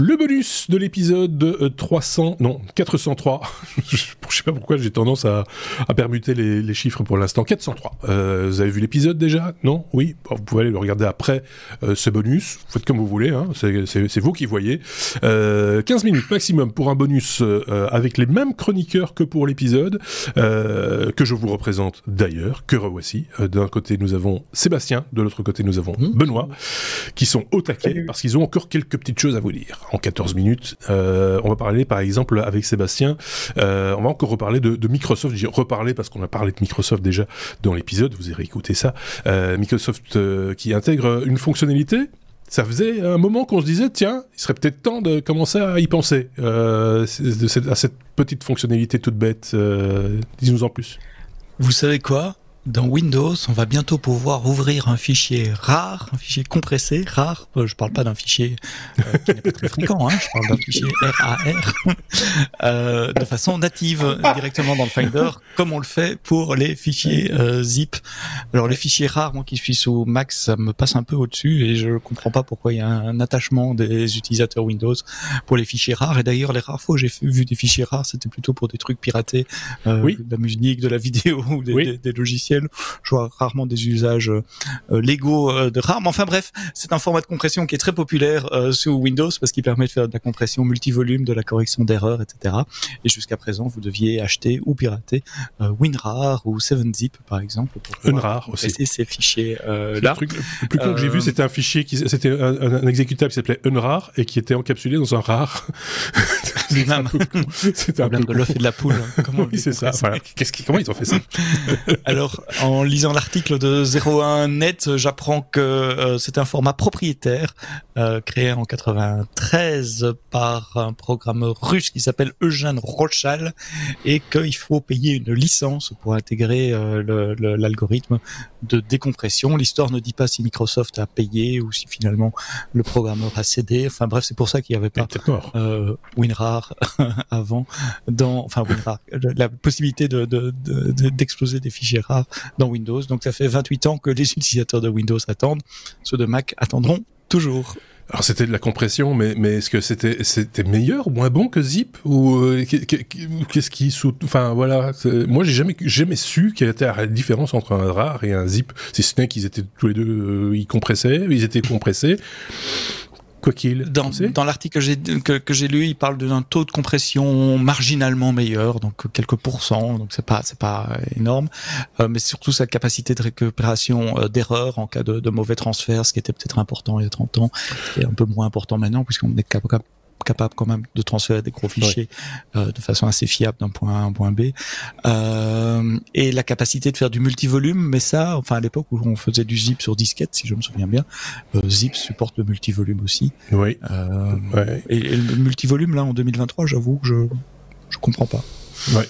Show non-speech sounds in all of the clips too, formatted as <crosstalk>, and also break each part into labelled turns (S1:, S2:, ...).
S1: Le bonus de l'épisode 300, non, 403. <laughs> je sais pas pourquoi j'ai tendance à, à permuter les, les, chiffres pour l'instant. 403. Euh, vous avez vu l'épisode déjà? Non? Oui? Vous pouvez aller le regarder après euh, ce bonus. Faites comme vous voulez, hein. c'est vous qui voyez. Euh, 15 minutes maximum pour un bonus euh, avec les mêmes chroniqueurs que pour l'épisode, euh, que je vous représente d'ailleurs, que revoici. D'un côté, nous avons Sébastien, de l'autre côté, nous avons mmh. Benoît, qui sont au taquet parce qu'ils ont encore quelques petites choses à vous dire en 14 minutes. Euh, on va parler par exemple avec Sébastien, euh, on va encore reparler de, Microsoft, j'ai reparler parce qu'on a parlé de Microsoft déjà dans l'épisode, vous avez écouté ça. Euh, Microsoft euh, qui intègre une fonctionnalité ça faisait un moment qu'on se disait, tiens, il serait peut-être temps de commencer à y penser, euh, à cette petite fonctionnalité toute bête. Euh, Dis-nous en plus.
S2: Vous savez quoi? Dans Windows, on va bientôt pouvoir ouvrir un fichier rare, un fichier compressé, rare. Euh, je parle pas d'un fichier euh, qui n'est pas très fréquent, hein, je parle d'un fichier RAR, <laughs> euh, de façon native directement dans le Finder, comme on le fait pour les fichiers euh, zip. Alors les fichiers rares, moi qui suis sous Mac, ça me passe un peu au-dessus et je comprends pas pourquoi il y a un attachement des utilisateurs Windows pour les fichiers rares. Et d'ailleurs, les rares fois où j'ai vu des fichiers rares, c'était plutôt pour des trucs piratés, oui. de la musique, de la vidéo ou des, oui. des, des logiciels je vois rarement des usages euh, légaux euh, de RAM. Enfin bref, c'est un format de compression qui est très populaire euh, sous Windows parce qu'il permet de faire de la compression multivolume, de la correction d'erreurs, etc. Et jusqu'à présent, vous deviez acheter ou pirater WinRAR ou 7zip par exemple
S1: pour Unrar aussi.
S2: ces fichiers
S1: là. Le, truc, le plus con que j'ai vu, c'était un fichier qui, c'était un, un, exécutable qui s'appelait Unrar et qui était encapsulé dans un rar. <laughs>
S2: C'était un peu de l'œuf et de la poule.
S1: Hein. Comment oui, c'est ça. Voilà. Qu'est-ce qui, comment ils ont fait ça? <laughs>
S2: Alors, en lisant l'article de 01net, j'apprends que euh, c'est un format propriétaire euh, créé en 93 par un programmeur russe qui s'appelle Eugène Rochal et qu'il faut payer une licence pour intégrer euh, l'algorithme de décompression. L'histoire ne dit pas si Microsoft a payé ou si finalement le programmeur a cédé. Enfin bref, c'est pour ça qu'il n'y avait pas euh, WinRAR <laughs> avant dans, enfin WinRAR, la possibilité de, d'exploser de, de, des fichiers rares dans Windows. Donc ça fait 28 ans que les utilisateurs de Windows attendent. Ceux de Mac attendront toujours.
S1: Alors c'était de la compression, mais mais est-ce que c'était c'était meilleur ou moins bon que Zip ou euh, qu'est-ce qui sous enfin voilà moi j'ai jamais jamais su quelle était la différence entre un RAR et un Zip si ce n'est qu'ils étaient tous les deux euh, ils compressaient ils étaient compressés quoi qu'il.
S2: Dans, dans l'article que j'ai que, que lu, il parle d'un taux de compression marginalement meilleur, donc quelques pourcents, donc c'est pas c'est pas énorme, euh, mais surtout sa capacité de récupération euh, d'erreurs en cas de, de, mauvais transfert, ce qui était peut-être important il y a 30 ans, qui est un peu moins important maintenant puisqu'on est capable capable quand même de transférer des gros fichiers euh, de façon assez fiable d'un point A à un point B. Euh, et la capacité de faire du multivolume mais ça enfin à l'époque où on faisait du zip sur disquette si je me souviens bien euh, zip supporte le multivolume aussi.
S1: Oui.
S2: Euh, ouais. et, et, le multivolume là en 2023 j'avoue que je je comprends pas.
S1: Ouais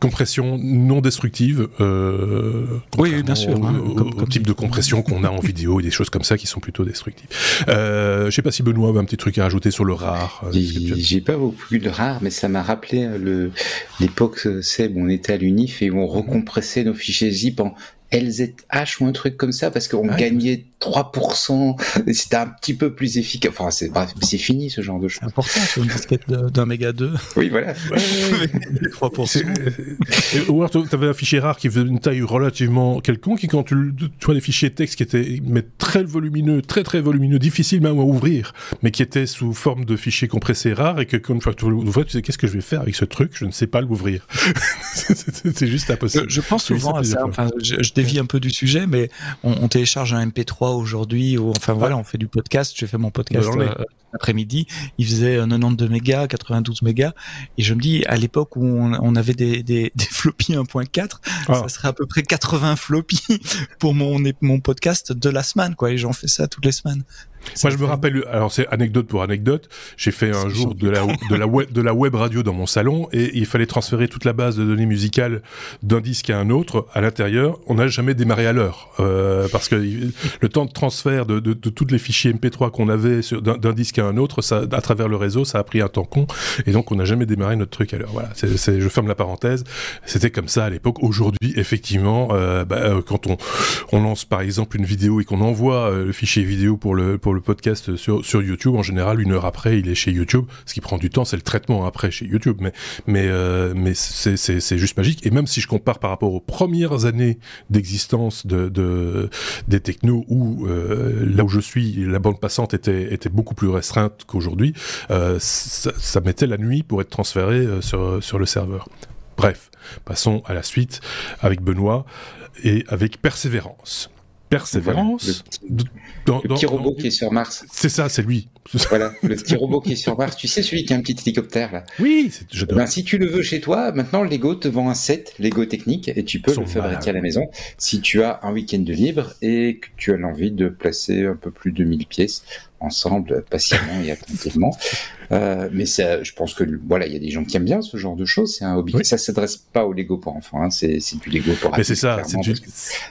S1: compression non destructive. Euh,
S2: oui, bien sûr.
S1: Au,
S2: hein,
S1: au, comme, au type de compression qu'on a en <laughs> vidéo et des choses comme ça qui sont plutôt destructives. Euh, je sais pas si Benoît a un petit truc à rajouter sur le rare.
S3: Euh, j'ai pas beaucoup de rare, mais ça m'a rappelé le l'époque Seb, on était à l'UNIF et où on recompressait nos fichiers zip en LZH ou un truc comme ça parce qu'on ah, gagnait 3%. C'était un petit peu plus efficace. Enfin, c'est bref, c'est fini ce genre de choses.
S2: C'est important sur une disquette d'un méga 2.
S3: Oui, voilà. <laughs>
S2: Ouais, 3%.
S1: Ou alors, tu avais un fichier rare qui faisait une taille relativement quelconque et quand tu, tu vois des fichiers texte qui étaient mais très volumineux, très très volumineux, difficile même à ouvrir, mais qui étaient sous forme de fichiers compressés rares et que quand une fois que tu l'ouvres, tu sais qu'est-ce que je vais faire avec ce truc, je ne sais pas l'ouvrir. <laughs> c'est juste impossible.
S2: Je, je pense souvent à ça. Enfin, je, je dévie un peu du sujet, mais on, on télécharge un MP3 aujourd'hui, ou enfin voilà, on fait du podcast. J'ai fait mon podcast après-midi. Il faisait 92 mégas, 92 mégas, et je me dis à l'époque où on, on, avait des, des, <laughs> des floppies 1.4, ah. ça serait à peu près 80 floppies <laughs> pour mon mon podcast de la semaine, quoi. Et j'en fais ça toutes les semaines.
S1: Moi, je me rappelle, alors c'est anecdote pour anecdote, j'ai fait un jour de la, de, la web, de la web radio dans mon salon et il fallait transférer toute la base de données musicales d'un disque à un autre à l'intérieur. On n'a jamais démarré à l'heure euh, parce que le temps de transfert de, de, de tous les fichiers MP3 qu'on avait d'un disque à un autre, à travers le réseau, ça a pris un temps con, et donc on n'a jamais démarré notre truc à l'heure. Voilà, je ferme la parenthèse. C'était comme ça à l'époque. Aujourd'hui, effectivement, euh, bah, euh, quand on, on lance par exemple une vidéo et qu'on envoie euh, le fichier vidéo pour le pour le podcast sur sur YouTube, en général, une heure après, il est chez YouTube. Ce qui prend du temps, c'est le traitement après chez YouTube, mais mais mais c'est, juste magique. Et même si je compare par rapport aux premières années d'existence de, de des technos où là où je suis, la bande passante était était beaucoup plus restreinte qu'aujourd'hui. ça, ça mettait la nuit pour être transféré sur sur le serveur. Bref, passons à la suite avec Benoît et avec Persévérance. Persévérance.
S3: le petit, robot qui est sur Mars.
S1: C'est ça, c'est lui. <laughs>
S3: Voilà, le petit robot qui est sur Mars. Tu sais, celui qui a un petit hélicoptère là.
S1: Oui,
S3: ben, si tu le veux chez toi, maintenant Lego te vend un set Lego technique et tu peux le fabriquer à la maison si tu as un week-end de libre et que tu as l'envie de placer un peu plus de 1000 pièces ensemble patiemment et attentivement. Euh, mais ça, je pense que voilà, il y a des gens qui aiment bien ce genre de choses. C'est un hobby. Ça s'adresse pas au Lego pour enfants. Hein. C'est du Lego pour.
S1: Mais c'est ça. Du...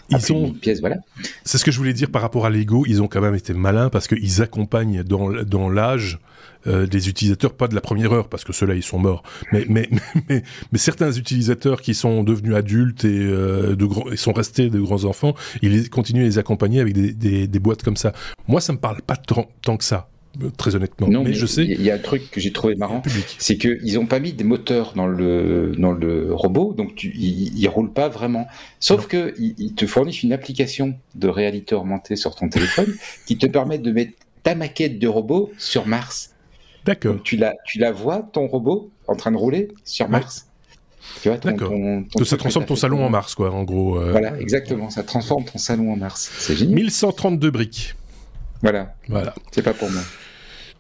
S3: Ils ont pièces, voilà.
S1: C'est ce que je voulais dire par rapport à Lego. Ils ont quand même été malins parce qu'ils accompagnent dans, dans l'âge. Euh, des utilisateurs, pas de la première heure, parce que ceux-là, ils sont morts, mais, mais, mais, mais, certains utilisateurs qui sont devenus adultes et, euh, de sont restés de grands enfants, ils continuent à les accompagner avec des, des, des boîtes comme ça. Moi, ça me parle pas tant, tant que ça très honnêtement.
S3: Non, mais, je sais. Il y a un truc que j'ai trouvé marrant, c'est qu'ils n'ont pas mis des moteurs dans le dans le robot, donc tu, il, il roule pas vraiment. Sauf que ils, te fournissent une application de réalité augmentée sur ton téléphone qui te permet de mettre ta maquette de robot sur Mars.
S1: D'accord.
S3: Tu la tu la vois ton robot en train de rouler sur Mars?
S1: Tu vois, ton, ton, ça transforme ton salon en Mars, quoi, en gros.
S3: Euh. Voilà, exactement. Ça transforme ton salon en Mars. C'est génial.
S1: 1132 briques.
S3: Voilà.
S1: Voilà.
S3: C'est pas pour moi.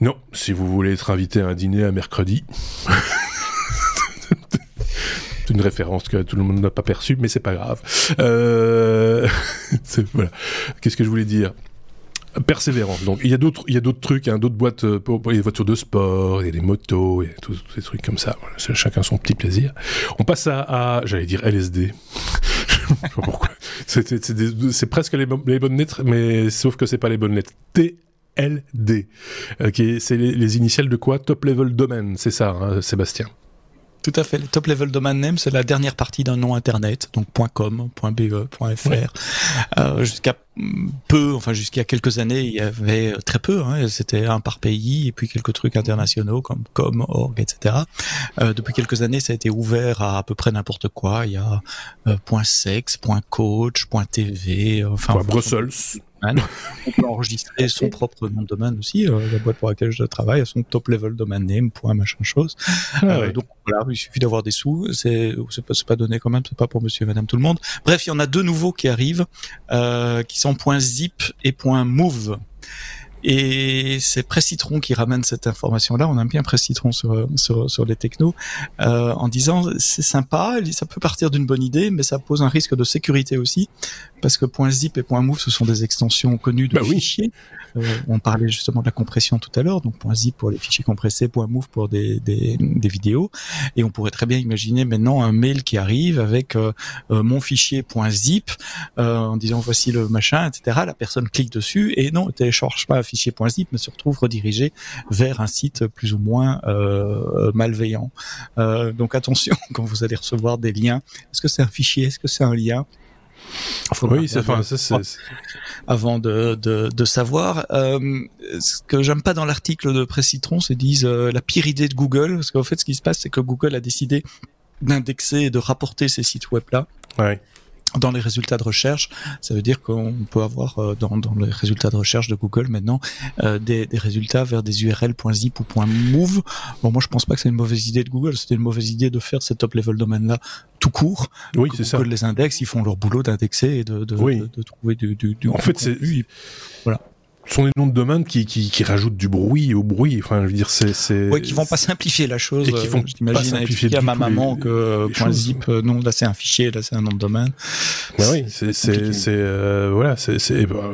S1: Non, si vous voulez être invité à un dîner à mercredi. <laughs> C'est une référence que tout le monde n'a pas perçue, mais c'est pas grave. Euh... <laughs> voilà. Qu'est-ce que je voulais dire? Persévérance. Donc il y a d'autres, il y a d'autres trucs, hein, d'autres boîtes euh, les voitures de sport, il y a des motos, y a tous ces trucs comme ça. Chacun son petit plaisir. On passe à, j'allais dire LSD. <laughs> Pourquoi. C'est presque les, bonnes lettres, mais sauf que c'est pas les bonnes lettres. T LD. Okay, c'est les, initiales de quoi? Top Level Domain, c'est ça, hein, Sébastien
S2: tout à fait. Le top level domain name, c'est la dernière partie d'un nom internet, donc .com, .be, .fr. Euh, jusqu'à peu, enfin jusqu'à quelques années, il y avait très peu. Hein, C'était un par pays et puis quelques trucs internationaux comme com, org, etc. Euh, depuis quelques années, ça a été ouvert à à peu près n'importe quoi. Il y a euh, .sex, .coach, .tv, enfin.
S1: Brussels.
S2: On peut enregistrer son propre nom de domaine aussi. Euh, la boîte pour laquelle je travaille a son top level domain name, point machin chose. Ah euh, donc voilà, il suffit d'avoir des sous. C'est pas, pas donné quand même, c'est pas pour monsieur et madame tout le monde. Bref, il y en a deux nouveaux qui arrivent, euh, qui sont point .zip et point .move. Et c'est Précitron qui ramène cette information-là. On aime bien Précitron sur, sur, sur les technos, euh, en disant c'est sympa, ça peut partir d'une bonne idée, mais ça pose un risque de sécurité aussi, parce que .zip et .move, ce sont des extensions connues de bah fichiers. Euh, on parlait justement de la compression tout à l'heure, donc .zip pour les fichiers compressés, .move pour des, des, des, vidéos. Et on pourrait très bien imaginer maintenant un mail qui arrive avec euh, euh mon fichier .zip euh, en disant voici le machin, etc. La personne clique dessus et non, ne télécharge pas un fichier .zip, mais se retrouve redirigé vers un site plus ou moins euh, malveillant. donc attention <laughs> quand vous allez recevoir des liens. Est-ce que c'est un fichier? Est-ce que c'est un lien?
S1: Oui, c'est enfin, ça,
S2: avant de, de, de savoir. Euh, ce que j'aime pas dans l'article de Précitron, c'est disent euh, la pire idée de Google, parce qu'en fait, ce qui se passe, c'est que Google a décidé d'indexer et de rapporter ces sites web là.
S1: Ouais
S2: dans les résultats de recherche. Ça veut dire qu'on peut avoir euh, dans, dans, les résultats de recherche de Google maintenant euh, des, des, résultats vers des URL.zip ou .move. Bon, moi je pense pas que c'est une mauvaise idée de Google. C'était une mauvaise idée de faire ces top level domaines là tout court.
S1: Oui, c'est ça.
S2: Google les index, ils font leur boulot d'indexer et de, de, de, de, trouver du, du, du
S1: En fait, c'est voilà sont des noms de domaine qui, qui, qui rajoutent du bruit au bruit. Enfin, je veux dire, c'est, c'est.
S2: Oui, qui vont pas simplifier la chose.
S1: Et qui font
S2: euh, pas simplifier à ma maman que point zip, euh, non, là c'est un fichier, là c'est un nom de domaine.
S1: Ben oui, c'est, c'est, c'est, euh, voilà, c'est, c'est, bah,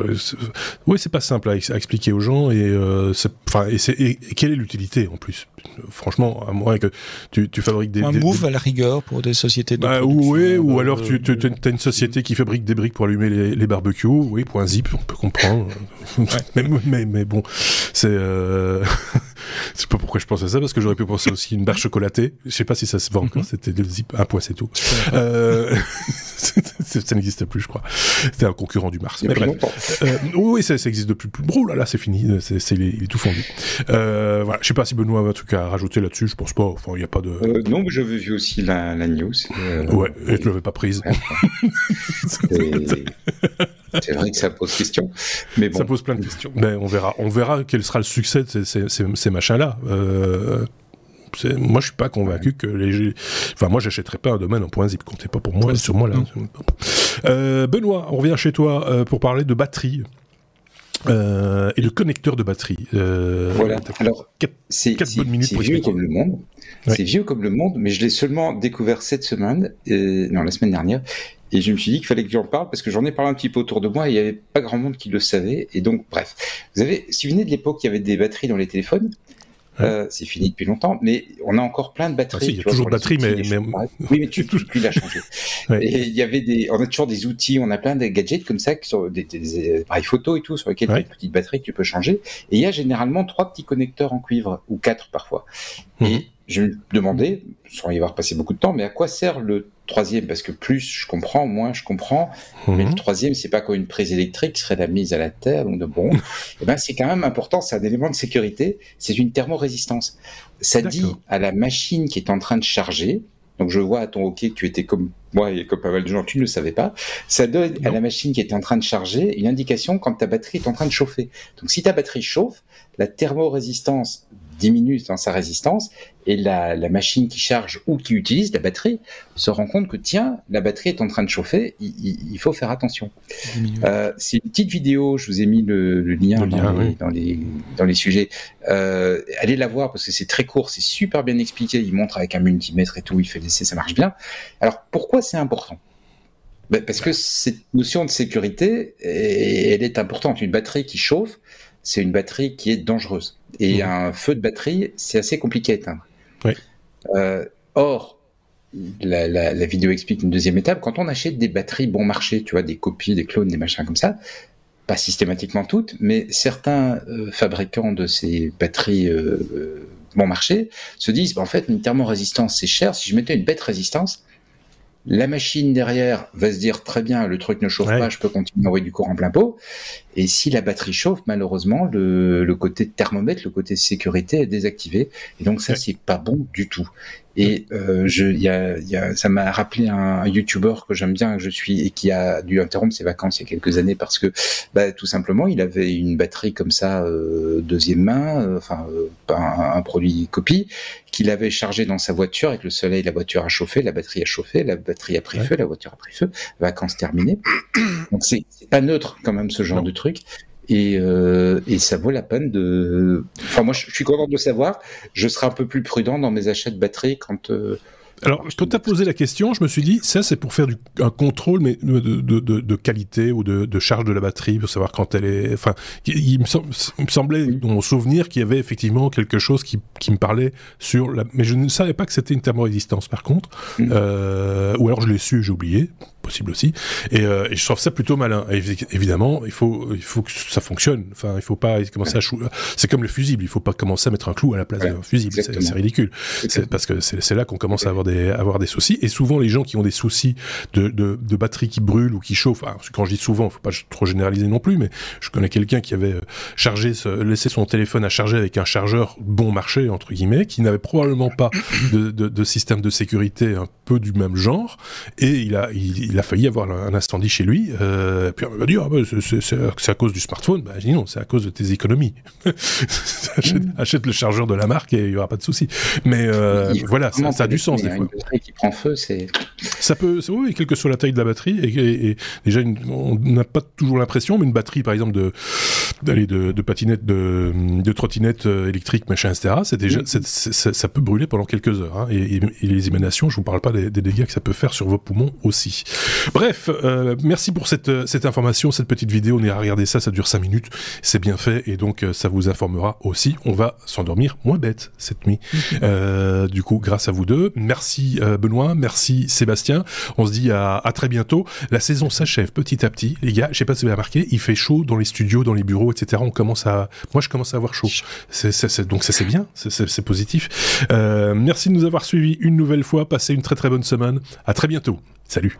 S1: oui, c'est pas simple à, expliquer aux gens et, euh, c'est, enfin, et c'est, et, quelle est l'utilité en plus? Franchement, à moins que tu, tu fabriques des.
S2: Un
S1: des,
S2: move à la rigueur pour des sociétés de.
S1: Bah, oui, ou alors tu, tu as une société qui fabrique des briques pour allumer les, les barbecues. Oui, point zip, on peut comprendre. <laughs> mais, mais, mais, bon, c'est. Euh... <laughs> je sais pas pourquoi je pense à ça, parce que j'aurais pu penser aussi une barre chocolatée. Je sais pas si ça se vend encore, mhm. c'était un point, c'est tout. Euh... <laughs> ça n'existe plus, je crois. C'était un concurrent du Mars. Mais bref. Euh, oui, ça, ça, existe depuis plus. Oh là là, c'est fini, c'est, c'est, il, est, tout fondu. Euh, voilà, je sais pas si Benoît a un truc à rajouter là-dessus, je pense pas. Enfin, il n'y a pas de.
S3: Euh, non, mais j'avais vu aussi la, la news.
S1: Euh, ouais, et tu l'avais pas prise. <laughs>
S3: c'est vrai que ça pose question, mais bon.
S1: Ça pose plein de questions. Mais on verra, on verra quel sera le succès de ces, ces, ces machins-là. Euh, moi, je suis pas convaincu que les. Enfin, moi, j'achèterais pas un domaine en point zip. Comptez pas pour moi, sur moi là. Euh, Benoît, on revient chez toi euh, pour parler de batterie. Euh, et de connecteur de batterie.
S3: Euh, voilà. Alors, c'est vieux comme le monde. C'est vieux comme le monde, mais je l'ai seulement découvert cette semaine, non la semaine dernière, et je me suis dit qu'il fallait que j'en parle parce que j'en ai parlé un petit peu autour de moi et il n'y avait pas grand monde qui le savait. Et donc, bref, vous avez, si vous venez de l'époque, il y avait des batteries dans les téléphones. Euh, c'est fini depuis longtemps, mais on a encore plein de batteries. Ah,
S1: il y a toujours de batteries, mais,
S3: oui, mais tu, tu, tu l'as changé. Et il y avait des, on a toujours des outils, on a plein de gadgets comme ça, qui sont des, des, appareils photo et tout, sur lesquels il y a une petite batterie que tu peux changer. Et il y a généralement trois petits connecteurs en cuivre ou quatre parfois. Et mhm je me demandais, sans y avoir passé beaucoup de temps, mais à quoi sert le troisième Parce que plus je comprends, moins je comprends. Mais le mhm. troisième, c'est pas quoi une prise électrique serait la mise à la terre, donc de bon. et <laughs> eh ben, c'est quand même important, c'est un élément de sécurité, c'est une thermorésistance. Ça dit à la machine qui est en train de charger, donc je vois à ton hockey que tu étais comme moi et comme pas mal de gens, tu ne le savais pas. Ça donne à la machine qui est en train de charger une indication quand ta batterie est en train de chauffer. Donc si ta batterie chauffe, la thermorésistance diminue dans sa résistance et la, machine qui charge ou qui utilise la batterie se rend compte que tiens, la batterie est en train de chauffer, il, faut faire attention. Euh, c'est une petite vidéo, je vous ai mis le, lien, dans, les, dans, les, sujets. Euh, allez la voir parce que c'est très court, c'est super bien expliqué, il montre avec un multimètre et tout, il fait l'essai, ça marche bien. Alors pourquoi c'est important? Ben, Parce que cette notion de sécurité, elle est importante. Une batterie qui chauffe, c'est une batterie qui est dangereuse. Et mmh. un feu de batterie, c'est assez compliqué à éteindre. Euh, or, la, vidéo explique une deuxième étape. Quand on achète des batteries bon marché, tu vois, des copies, des clones, des machins comme ça, pas systématiquement toutes, mais certains euh, fabricants de ces batteries euh, bon marché se disent, bah, en fait, une thermorésistance, c'est cher. Si je mettais une bête résistance, la machine derrière va se dire très bien, le truc ne chauffe pas, je peux continuer à envoyer du courant plein pot. Et si la batterie chauffe, malheureusement, le, le côté thermomètre, le côté sécurité est désactivé. Et donc ça, c'est pas bon du tout. Et euh, je, y a, y a, ça m'a rappelé un, un YouTuber que j'aime bien, que je suis, et qui a dû interrompre ses vacances il y a quelques années parce que, bah, tout simplement, il avait une batterie comme ça, euh, deuxième main, euh, enfin, euh, un, un, produit copie, qu'il avait chargé dans sa voiture avec le soleil, la voiture a chauffé, la batterie a chauffé, la batterie a pris feu, la voiture a pris feu, vacances terminées. Donc c'est pas neutre quand même ce genre de truc. Et, euh, et, ça vaut la peine de. Enfin, moi, je suis content de le savoir. Je serai un peu plus prudent dans mes achats de batterie quand. Euh,
S1: alors, quand tu as posé la question, je me suis dit, ça, c'est pour faire du, un contrôle mais de, de, de, de qualité ou de, charge de la batterie, pour savoir quand elle est. Enfin, il me, semblait, dans mon souvenir, qu'il y avait effectivement quelque chose qui, qui, me parlait sur la. Mais je ne savais pas que c'était une thermorésistance, par contre. Mm. Euh, ou alors je l'ai su, j'ai oublié possible aussi. Et, euh, et, je trouve ça plutôt malin. évidemment, il faut, il faut que ça fonctionne. Enfin, il faut pas commencer à chou... C'est comme le fusible. Il faut pas commencer à mettre un clou à la place d'un fusible. C'est ridicule. C'est parce que c'est là qu'on commence à avoir des, avoir des soucis. Et souvent, les gens qui ont des soucis de, de, de batterie qui brûle ou qui chauffe. quand je dis souvent, faut pas trop généraliser non plus, mais je connais quelqu'un qui avait euh, chargé, laissé son téléphone à charger avec un chargeur bon marché entre guillemets, qui n'avait probablement pas de, de, de, système de sécurité un peu du même genre, et il a, il, il a failli avoir un incendie chez lui. Euh, puis on va dire, ah, bah, c'est à cause du smartphone. Bah, je dis non, c'est à cause de tes économies. <laughs> achète, le chargeur de la marque et il y aura pas de souci. Mais euh, voilà, ça, ça, a du sens des fois. Une
S3: batterie qui prend feu, c'est.
S1: Ça peut, oui, quelle que soit la taille de la batterie. Et, déjà, on n'a pas toujours l'impression, mais une batterie, par exemple, de d'aller de, de patinette, de, de trottinette euh, électrique, machin, etc. C'est déjà, ça peut brûler pendant quelques heures. Hein. Et, les émanations, je vous parle pas des, des, dégâts que ça peut faire sur vos poumons aussi. Bref, euh, merci pour cette, cette information, cette petite vidéo. On est à regarder ça, ça dure 5 minutes. C'est bien fait et donc euh, ça vous informera aussi. On va s'endormir moins bête cette nuit. Euh, du coup, grâce à vous deux. Merci euh, Benoît, merci Sébastien. On se dit à, à très bientôt. La saison s'achève petit à petit. Les gars, je sais pas si vous avez remarqué, il fait chaud dans les studios, dans les bureaux, etc. On commence à, moi je commence à avoir chaud. Donc ça c'est bien, c'est, positif. Euh, merci de nous avoir suivis une nouvelle fois. Passez une très bonne semaine. À très bientôt. Salut.